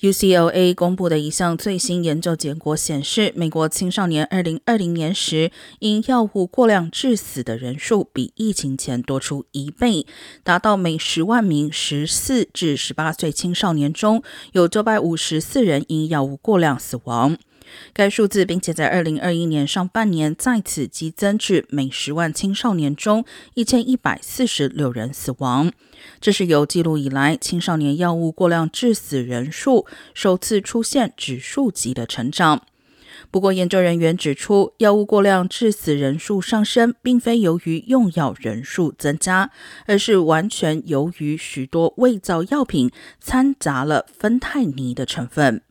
UCLA 公布的一项最新研究结果显示，美国青少年2020年时因药物过量致死的人数比疫情前多出一倍，达到每十万名14至18岁青少年中有954人因药物过量死亡。该数字并且在2021年上半年再次激增至每十万青少年中1146人死亡。这是有记录以来青少年药物过量致死人数首次出现指数级的成长。不过，研究人员指出，药物过量致死人数上升，并非由于用药人数增加，而是完全由于许多伪造药品掺杂了芬太尼的成分。